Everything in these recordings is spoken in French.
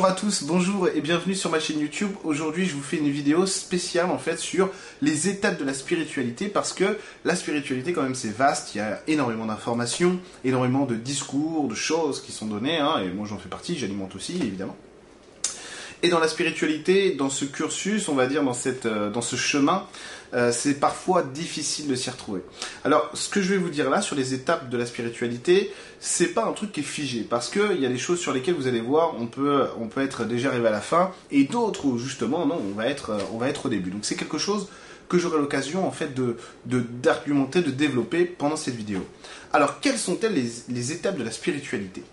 Bonjour à tous, bonjour et bienvenue sur ma chaîne YouTube. Aujourd'hui, je vous fais une vidéo spéciale en fait sur les étapes de la spiritualité parce que la spiritualité quand même c'est vaste, il y a énormément d'informations, énormément de discours, de choses qui sont données hein, et moi j'en fais partie, j'alimente aussi évidemment. Et dans la spiritualité, dans ce cursus, on va dire dans cette euh, dans ce chemin, euh, c'est parfois difficile de s'y retrouver. Alors, ce que je vais vous dire là sur les étapes de la spiritualité, c'est pas un truc qui est figé, parce que il y a des choses sur lesquelles vous allez voir, on peut, on peut être déjà arrivé à la fin, et d'autres où justement, non, on va être, on va être au début. Donc c'est quelque chose que j'aurai l'occasion en fait de d'argumenter, de, développer pendant cette vidéo. Alors, quelles sont-elles les, les étapes de la spiritualité?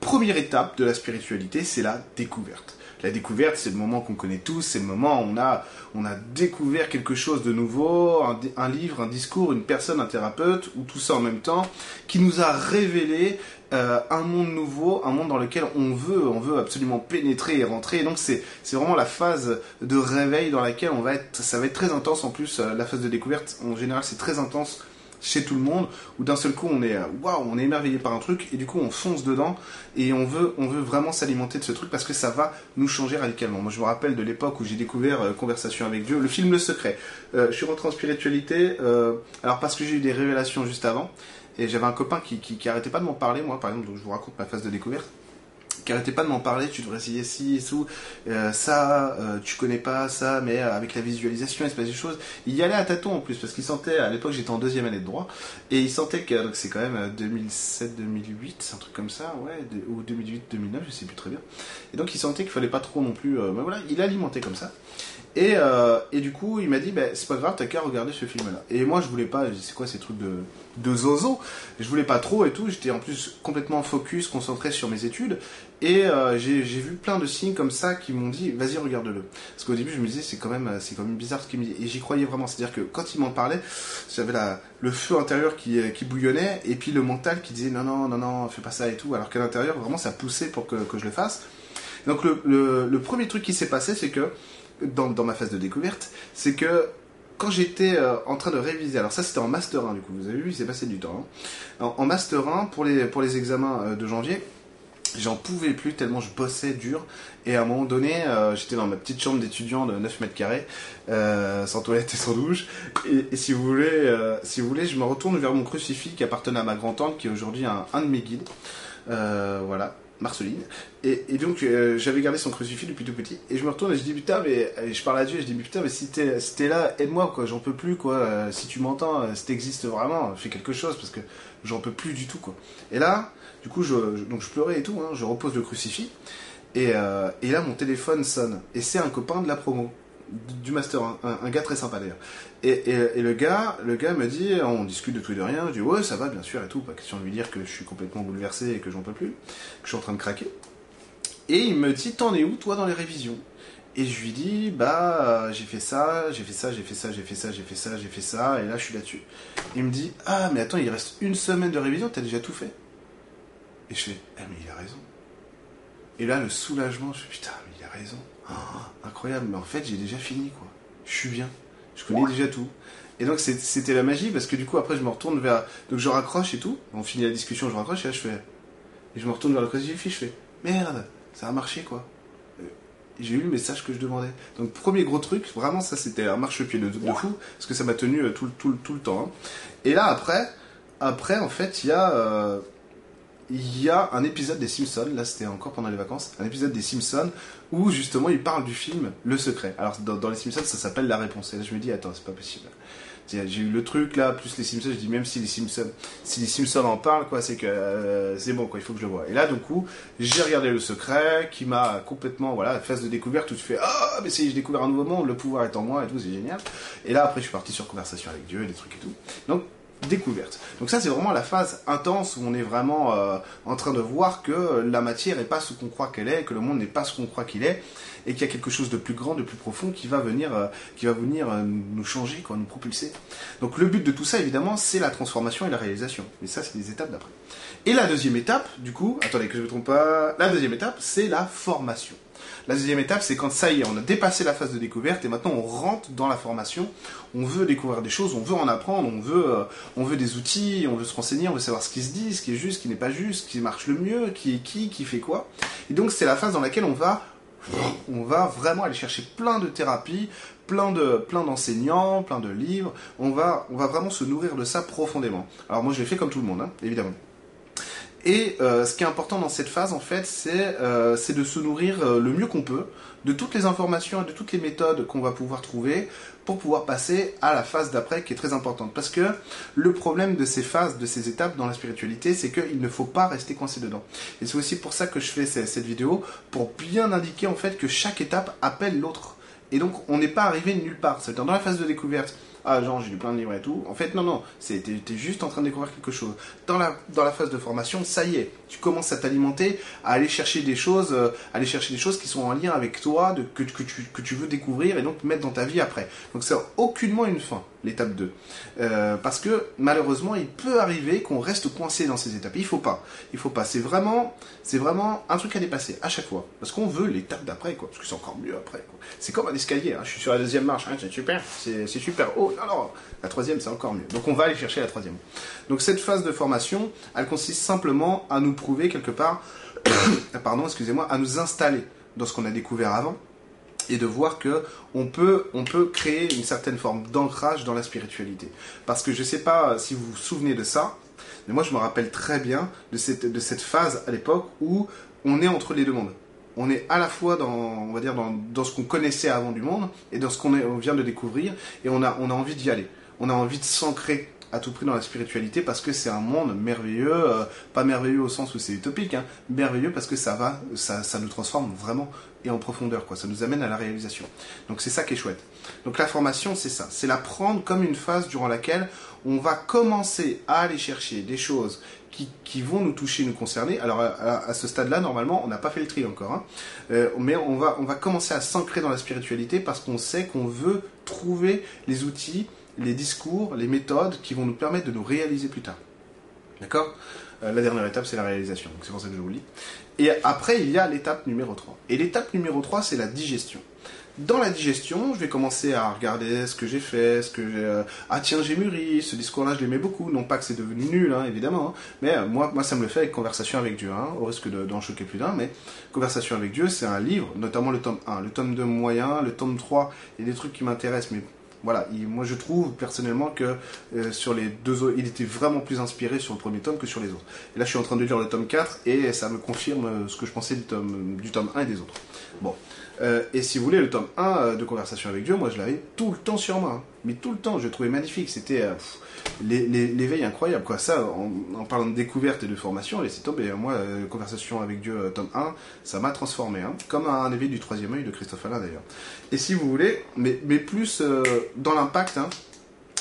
Première étape de la spiritualité, c'est la découverte. La découverte, c'est le moment qu'on connaît tous, c'est le moment où on a, on a découvert quelque chose de nouveau, un, livre, un discours, une personne, un thérapeute, ou tout ça en même temps, qui nous a révélé euh, un monde nouveau, un monde dans lequel on veut, on veut absolument pénétrer et rentrer. Et donc c'est, vraiment la phase de réveil dans laquelle on va être, ça va être très intense en plus. Euh, la phase de découverte, en général, c'est très intense chez tout le monde, où d'un seul coup on est euh, waouh, on est émerveillé par un truc et du coup on fonce dedans et on veut, on veut vraiment s'alimenter de ce truc parce que ça va nous changer radicalement. Moi je me rappelle de l'époque où j'ai découvert euh, Conversation avec Dieu, le film Le Secret. Euh, je suis rentré en spiritualité, alors parce que j'ai eu des révélations juste avant et j'avais un copain qui, qui, qui pas de m'en parler, moi par exemple, donc je vous raconte ma phase de découverte qui arrêtait pas de m'en parler, tu devrais essayer ci et euh, ça, euh, tu connais pas ça, mais euh, avec la visualisation, il se passe des choses. Il y allait à tâtons en plus, parce qu'il sentait, à l'époque j'étais en deuxième année de droit, et il sentait que, c'est quand même 2007-2008, un truc comme ça, ou 2008-2009, je sais plus très bien. Et donc il sentait qu'il fallait pas trop non plus, ben voilà, il alimentait comme ça. Et, et du coup, il m'a dit, ben, c'est pas grave, t'as qu'à regarder ce film-là. Et moi, je voulais pas, c'est quoi ces trucs de, de zozo? Je voulais pas trop et tout, j'étais en plus complètement focus, concentré sur mes études. Et euh, j'ai vu plein de signes comme ça qui m'ont dit vas-y regarde-le. Parce qu'au début je me disais c'est quand même c'est quand même bizarre ce qu'il me dit et j'y croyais vraiment. C'est-à-dire que quand il m'en parlait, j'avais le feu intérieur qui, qui bouillonnait et puis le mental qui disait non non non non fais pas ça et tout. Alors qu'à l'intérieur vraiment ça poussait pour que, que, je le fasse. Donc le, le, premier truc qui s'est passé c'est que dans, ma phase de découverte c'est que quand j'étais euh, en train de réviser, alors ça c'était en master 1 du coup, vous avez vu, il s'est passé du temps. Hein. En, master 1, pour les, pour les examens euh, de janvier, J'en pouvais plus tellement je bossais dur. Et à un moment donné, euh, j'étais dans ma petite chambre d'étudiant de 9 mètres carrés, sans toilette et sans douche. Et, si vous voulez, si vous voulez, je me retourne vers mon crucifix qui appartenait à ma grand-tante, qui est aujourd'hui un, de mes guides. voilà, Marceline. Et, et donc, j'avais gardé son crucifix depuis tout petit. Et je me retourne et je dis, putain, mais je parle à Dieu et je dis, putain, mais si t'es si là, aide-moi, quoi, j'en peux plus, quoi. si tu m'entends, si t'existes vraiment, fais quelque chose, parce que j'en peux plus du tout, quoi. Et là, du coup, je, donc je pleurais et tout, hein, je repose le crucifix. Et, euh, et, là, mon téléphone sonne. Et c'est un copain de la promo, du master, un, gars très sympa d'ailleurs. Et, le gars, le gars me dit, on discute de tout et de rien. Je dis ouais, ça va, bien sûr et tout. Pas question de lui dire que je suis complètement bouleversé et que j'en peux plus, que je suis en train de craquer. Et il me dit, t'en es où toi dans les révisions? Et je lui dis, bah j'ai fait ça, j'ai fait ça, j'ai fait ça, j'ai fait ça, j'ai fait ça, j'ai fait ça, et là je suis là-dessus. Il me dit, ah mais attends, il reste une semaine de révision, t'as déjà tout fait? Et je fais, ah mais il a raison. Et là, le soulagement, je fais, putain, mais il a raison. Oh, incroyable, mais en fait, j'ai déjà fini, quoi. Je suis bien. Je connais déjà tout. Et donc, c'était la magie, parce que du coup, après, je me retourne vers. Donc, je raccroche et tout. On finit la discussion, je raccroche, et là, je fais. Et je me retourne vers le crucifix, je fais, merde, ça a marché, quoi. J'ai eu le message que je demandais. Donc, premier gros truc, vraiment, ça, c'était un marche-pied de, de, fou, parce que ça m'a tenu euh, tout, tout, tout le temps. Hein. Et là, après, après, en fait, il y a. Euh, il y a un épisode des Simpsons, là c'était encore pendant les vacances, un épisode des Simpsons où justement il parle du film Le Secret. Alors dans, les Simpsons ça s'appelle La Réponse. Et là je me dis attends c'est pas possible. J'ai eu le truc là, plus les Simpsons, je dis même si les Simpsons, si les Simpsons en parlent quoi, c'est que euh, c'est bon quoi, il faut que je le vois. Et là du coup j'ai regardé Le Secret qui m'a complètement voilà phase de découverte où tu fais ah mais si je découvert un nouveau monde, le pouvoir est en moi et tout c'est génial. Et là après je suis parti sur conversation avec Dieu, des trucs et tout. Donc découverte. Donc ça c'est vraiment la phase intense où on est vraiment euh, en train de voir que la matière n'est pas ce qu'on croit qu'elle est, que le monde n'est pas ce qu'on croit qu'il est, et qu'il y a quelque chose de plus grand, de plus profond qui va venir, euh, qui va venir euh, nous changer, quoi, nous propulser. Donc le but de tout ça évidemment c'est la transformation et la réalisation. Mais ça c'est les étapes d'après. Et la deuxième étape, du coup, attendez que je ne me trompe pas, la deuxième étape c'est la formation. La deuxième étape, c'est quand ça y est, on a dépassé la phase de découverte et maintenant on rentre dans la formation. On veut découvrir des choses, on veut en apprendre, on veut, euh, on veut des outils, on veut se renseigner, on veut savoir ce qui se dit, ce qui est juste, ce qui n'est pas juste, ce qui marche le mieux, qui est qui, qui fait quoi. Et donc c'est la phase dans laquelle on va, on va vraiment aller chercher plein de thérapies, plein de plein d'enseignants, plein de livres. On va on va vraiment se nourrir de ça profondément. Alors moi je l'ai fait comme tout le monde, hein, évidemment. Et euh, ce qui est important dans cette phase, en fait, c'est euh, de se nourrir euh, le mieux qu'on peut de toutes les informations et de toutes les méthodes qu'on va pouvoir trouver pour pouvoir passer à la phase d'après qui est très importante. Parce que le problème de ces phases, de ces étapes dans la spiritualité, c'est qu'il ne faut pas rester coincé dedans. Et c'est aussi pour ça que je fais cette vidéo, pour bien indiquer en fait que chaque étape appelle l'autre. Et donc on n'est pas arrivé nulle part. C'est dans la phase de découverte ah genre j'ai lu plein de livres et tout. En fait non non, c'est t'es juste en train de découvrir quelque chose. Dans la dans la phase de formation, ça y est, tu commences à t'alimenter, à aller chercher des choses, euh, aller chercher des choses qui sont en lien avec toi, que, que, tu, que tu veux découvrir et donc mettre dans ta vie après. Donc c'est aucunement une fin l'étape 2. Euh, parce que malheureusement, il peut arriver qu'on reste coincé dans ces étapes. Il faut pas. Il faut pas. C'est vraiment, c'est vraiment un truc à dépasser à chaque fois. Parce qu'on veut l'étape d'après, quoi. Parce que c'est encore mieux après. C'est comme un escalier. Hein. Je suis sur la deuxième marche. Hein. C'est super. C'est super. Non, non. La troisième, c'est encore mieux. Donc on va aller chercher la troisième. Donc cette phase de formation, elle consiste simplement à nous prouver quelque part, pardon, excusez-moi, à nous installer dans ce qu'on a découvert avant et de voir que on peut, on peut créer une certaine forme d'ancrage dans la spiritualité. Parce que je ne sais pas si vous vous souvenez de ça, mais moi je me rappelle très bien de cette, de cette phase à l'époque où on est entre les deux mondes. On est à la fois dans, on va dire, dans, dans ce qu'on connaissait avant du monde et dans ce qu'on vient de découvrir et on a, on a envie d'y aller. On a envie de s'ancrer à tout prix dans la spiritualité parce que c'est un monde merveilleux, euh, pas merveilleux au sens où c'est utopique, hein, merveilleux parce que ça va, ça, ça nous transforme vraiment et en profondeur, quoi. Ça nous amène à la réalisation. Donc c'est ça qui est chouette. Donc la formation, c'est ça, c'est la prendre comme une phase durant laquelle on va commencer à aller chercher des choses qui, qui vont nous toucher, nous concerner. Alors à, ce stade-là, normalement, on n'a pas fait le tri encore, hein. euh, mais on va, on va commencer à s'ancrer dans la spiritualité parce qu'on sait qu'on veut trouver les outils, les discours, les méthodes qui vont nous permettre de nous réaliser plus tard. D'accord? Euh, La dernière étape, c'est la réalisation. c'est pour ça que je vous le dis. Et après, il y a l'étape numéro 3. Et l'étape numéro 3, c'est la digestion. Dans la digestion, je vais commencer à regarder ce que j'ai fait, ce que j'ai... Euh, ah tiens, j'ai mûri, ce discours-là, je l'aimais beaucoup. Non pas que c'est devenu nul, hein, évidemment, hein. mais euh, moi, moi, ça me le fait avec Conversation avec Dieu, hein, au risque d'en choquer plus d'un, mais Conversation avec Dieu, c'est un livre, notamment le tome 1. Le tome 2 moyen, le tome 3, il y a des trucs qui m'intéressent, mais voilà, moi je trouve personnellement que euh, sur les deux autres, il était vraiment plus inspiré sur le premier tome que sur les autres. Et là je suis en train de lire le tome 4 et ça me confirme euh, ce que je pensais du tome, du tome 1 et des autres. Bon, euh, et si vous voulez, le tome 1 de Conversation avec Dieu, moi je l'avais tout le temps sur moi. Mais tout le temps, je le trouvais magnifique. C'était l'éveil incroyable. Quoi. Ça, en, parlant de découverte et de formation, laissez tomber. Moi, Conversation avec Dieu, tome 1, ça m'a transformé. Hein. Comme un éveil du troisième œil de Christophe Alain d'ailleurs. Et si vous voulez, mais, mais plus dans l'impact, hein,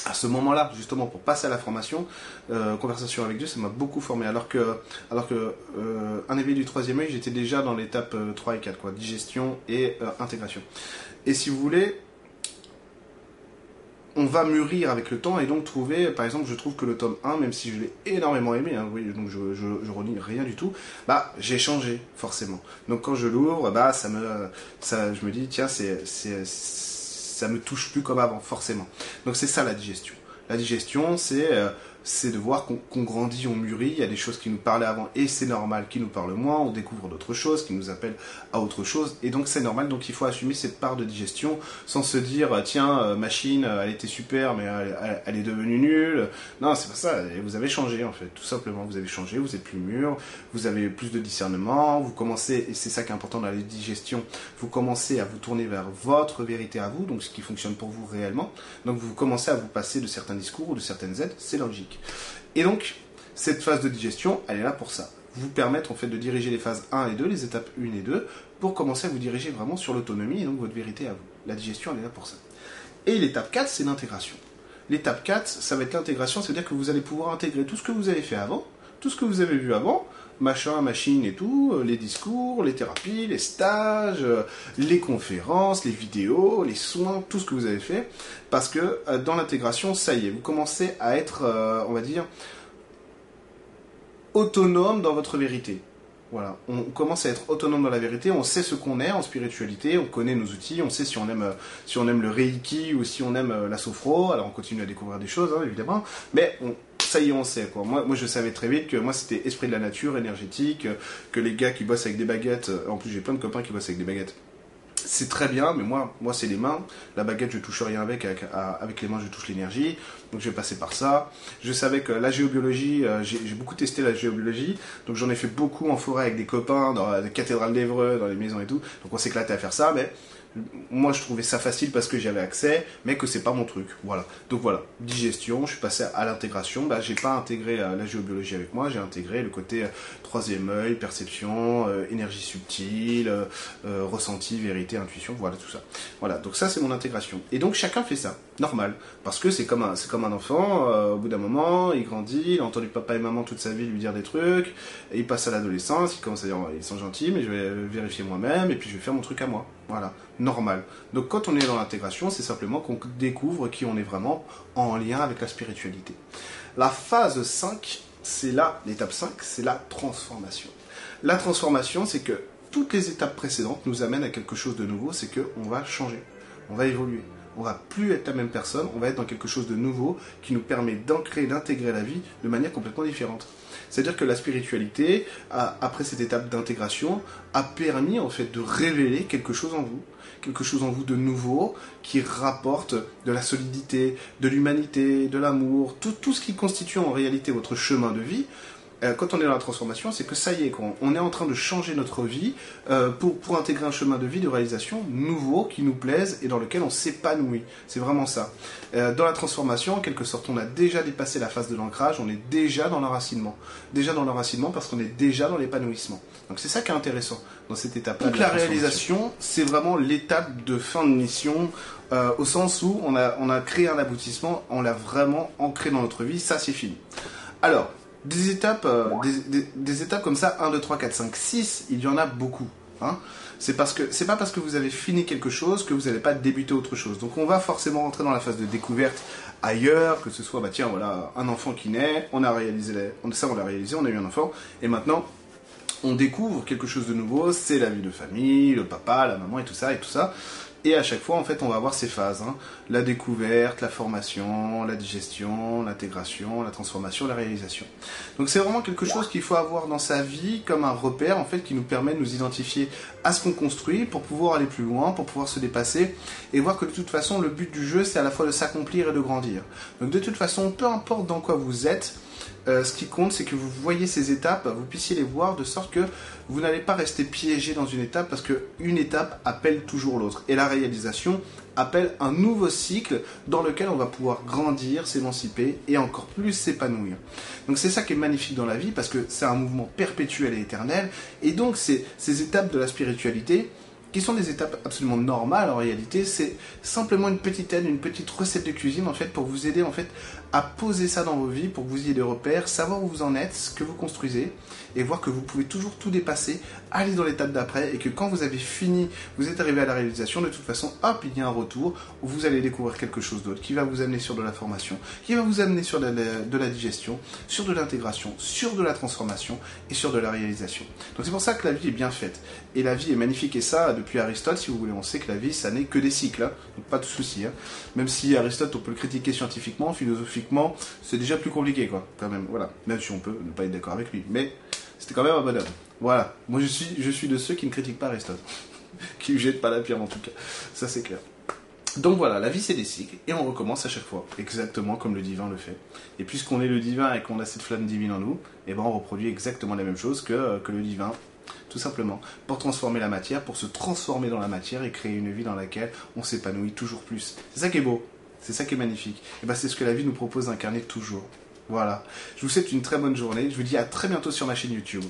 à ce moment-là, justement, pour passer à la formation, euh, conversation avec Dieu, ça m'a beaucoup formé. Alors que, alors que euh, un éveil du troisième œil, j'étais déjà dans l'étape 3 euh, et 4, quoi, digestion et intégration. Et si vous voulez, on va mûrir avec le temps et donc trouver, par exemple, je trouve que le tome 1, même si je l'ai énormément aimé, hein, oui, donc je, je, je relis rien du tout, bah j'ai changé forcément. Donc quand je l'ouvre, bah ça me, ça, je me dis tiens c'est ça me touche plus comme avant, forcément. Donc c'est ça la digestion. La digestion, c'est euh, c'est de voir qu'on grandit, on mûrit, il y a des choses qui nous parlaient avant et c'est normal qu'ils nous parlent moins, on découvre d'autres choses qui nous appellent à autre chose et donc c'est normal, donc il faut assumer cette part de digestion sans se dire tiens, euh, machine, euh, elle était super mais elle, est devenue nulle. Non, c'est pas ça, vous avez changé en fait, tout simplement, vous avez changé, vous êtes plus mûr, vous avez plus de discernement, vous commencez, et c'est ça qui est important dans la digestion, vous commencez à vous tourner vers votre vérité à vous, donc ce qui fonctionne pour vous réellement, donc vous commencez à vous passer de certains discours ou de certaines aides, c'est logique. Et donc, cette phase de digestion, elle est là pour ça. Vous permettre en fait de diriger les phases 1 et 2, les étapes 1 et 2, pour commencer à vous diriger vraiment sur l'autonomie et donc votre vérité à vous. La digestion, elle est là pour ça. Et l'étape 4, c'est l'intégration. L'étape 4, ça va être l'intégration, c'est-à-dire que vous allez pouvoir intégrer tout ce que vous avez fait avant, tout ce que vous avez vu avant, machin, machine et tout, euh, les discours, les thérapies, les stages, euh, les conférences, les vidéos, les soins, tout ce que vous avez fait, parce que euh, dans l'intégration, ça y est, vous commencez à être, on va dire, autonome dans votre vérité. Voilà, on commence à être autonome dans la vérité, on sait ce qu'on est en spiritualité, on connaît nos outils, on sait si on aime, si on aime le reiki ou si on aime la sophro, alors on continue à découvrir des choses, hein, évidemment, mais ça y est, on sait. Quoi. Moi, moi, je savais très vite que moi, c'était esprit de la nature, énergétique, euh, que les gars qui bossent avec des baguettes, en plus j'ai plein de copains qui bossent avec des baguettes, c'est très bien, mais moi, moi c'est les mains. La baguette, je touche rien avec. Avec, les mains, je touche l'énergie. Donc je vais passer par ça. Je savais que la géobiologie, euh, j'ai beaucoup testé la géobiologie. Donc j'en ai fait beaucoup en forêt avec des copains, dans la cathédrale d'Evreux, dans les maisons et tout. Donc on s'éclatait à faire ça, mais moi je trouvais ça facile parce que j'avais accès, mais que c'est pas mon truc. Voilà. Donc voilà, digestion, je suis passé à l'intégration. Bah, j'ai pas intégré euh, la géobiologie avec moi, j'ai intégré le côté euh, troisième œil, perception, euh, énergie subtile, ressenti, vérité, intuition, voilà tout ça. Voilà, donc ça c'est mon intégration. Et donc chacun fait ça, normal, parce que c'est comme un, comme un enfant. au bout d'un moment, il grandit, il a entendu papa et maman toute sa vie lui dire des trucs, et il passe à l'adolescence, il commence à dire ils sont gentils, mais je vais vérifier moi-même, et puis je vais faire mon truc à moi. Voilà, normal. Donc quand on est dans l'intégration, c'est simplement qu'on découvre qui on est vraiment en lien avec la spiritualité. La phase 5, c'est là, l'étape 5, c'est la transformation. La transformation, c'est que toutes les étapes précédentes nous amènent à quelque chose de nouveau, c'est qu'on va changer, on va évoluer. On va plus être la même personne, on va être dans quelque chose de nouveau qui nous permet d'ancrer, d'intégrer la vie de manière complètement différente. C'est-à-dire que la spiritualité, après cette étape d'intégration, a permis en fait de révéler quelque chose en vous, quelque chose en vous de nouveau qui rapporte de la solidité, de l'humanité, de l'amour, tout, tout ce qui constitue en réalité votre chemin de vie quand on est dans la transformation, c'est que ça y est, on est en train de changer notre vie euh, pour, pour intégrer un chemin de vie, de réalisation nouveau, qui nous plaise et dans lequel on s'épanouit. C'est vraiment ça. Euh, dans la transformation, en quelque sorte, on a déjà dépassé la phase de l'ancrage, on est déjà dans l'enracinement. Déjà dans l'enracinement parce qu'on est déjà dans l'épanouissement. Donc c'est ça qui est intéressant dans cette étape-là. Donc la, réalisation, c'est vraiment l'étape de fin de mission. au sens où on a, on a créé un aboutissement, on l'a vraiment ancré dans notre vie, ça c'est fini. Alors, des étapes, euh, des, étapes comme ça, 1, 2, 3, 4, 5, 6, il y en a beaucoup. Hein. C'est parce que c'est pas parce que vous avez fini quelque chose que vous n'allez pas débuter autre chose. Donc on va forcément rentrer dans la phase de découverte ailleurs, que ce soit bah tiens voilà un enfant qui naît, on a réalisé ça on l'a réalisé, on a eu un enfant et maintenant on découvre quelque chose de nouveau, c'est la vie de famille, le papa, la maman et tout ça et tout ça. Et à chaque fois, en fait, on va avoir ces phases. Hein. La découverte, la formation, la digestion, l'intégration, la transformation, la réalisation. Donc c'est vraiment quelque chose qu'il faut avoir dans sa vie comme un repère, en fait, qui nous permet de nous identifier à ce qu'on construit pour pouvoir aller plus loin, pour pouvoir se dépasser et voir que de toute façon, le but du jeu, c'est à la fois de s'accomplir et de grandir. Donc de toute façon, peu importe dans quoi vous êtes, euh, ce qui compte, c'est que vous voyez ces étapes, vous puissiez les voir de sorte que vous n'allez pas rester piégé dans une étape parce qu'une étape appelle toujours l'autre. Et la réalisation appelle un nouveau cycle dans lequel on va pouvoir grandir, s'émanciper et encore plus s'épanouir. Donc c'est ça qui est magnifique dans la vie parce que c'est un mouvement perpétuel et éternel. Et donc ces étapes de la spiritualité, qui sont des étapes absolument normales en réalité, c'est simplement une petite aide, une petite recette de cuisine en fait pour vous aider en fait à poser ça dans vos vies, pour que vous ayez des repères, savoir où vous en êtes, ce que vous construisez et voir que vous pouvez toujours tout dépasser, aller dans l'étape d'après et que quand vous avez fini, vous êtes arrivé à la réalisation, de toute façon, hop, il y a un retour où vous allez découvrir quelque chose d'autre qui va vous amener sur de la formation, qui va vous amener sur de la, digestion, sur de l'intégration, sur de la transformation et sur de la réalisation. Donc c'est pour ça que la vie est bien faite et la vie est magnifique et ça depuis Aristote, si vous voulez, on sait que la vie, ça n'est que des cycles, hein. donc pas de souci. Hein. Même si Aristote, on peut le critiquer scientifiquement, philosophiquement, c'est déjà plus compliqué, quoi, quand même. Voilà, même si on peut ne pas être d'accord avec lui, mais c'était quand même un bonhomme. Voilà, moi je suis, je suis de ceux qui ne critiquent pas Aristote, qui ne jettent pas la pierre en tout cas, ça c'est clair. Donc voilà, la vie c'est des cycles. Et on recommence à chaque fois, exactement comme le divin le fait. Et puisqu'on est le divin et qu'on a cette flamme divine en nous, eh ben on reproduit exactement la même chose que, que le divin. Tout simplement, pour transformer la matière, pour se transformer dans la matière et créer une vie dans laquelle on s'épanouit toujours plus. C'est ça qui est beau, c'est ça qui est magnifique. Et ben c'est ce que la vie nous propose d'incarner toujours. Voilà. Je vous souhaite une très bonne journée. Je vous dis à très bientôt sur ma chaîne YouTube.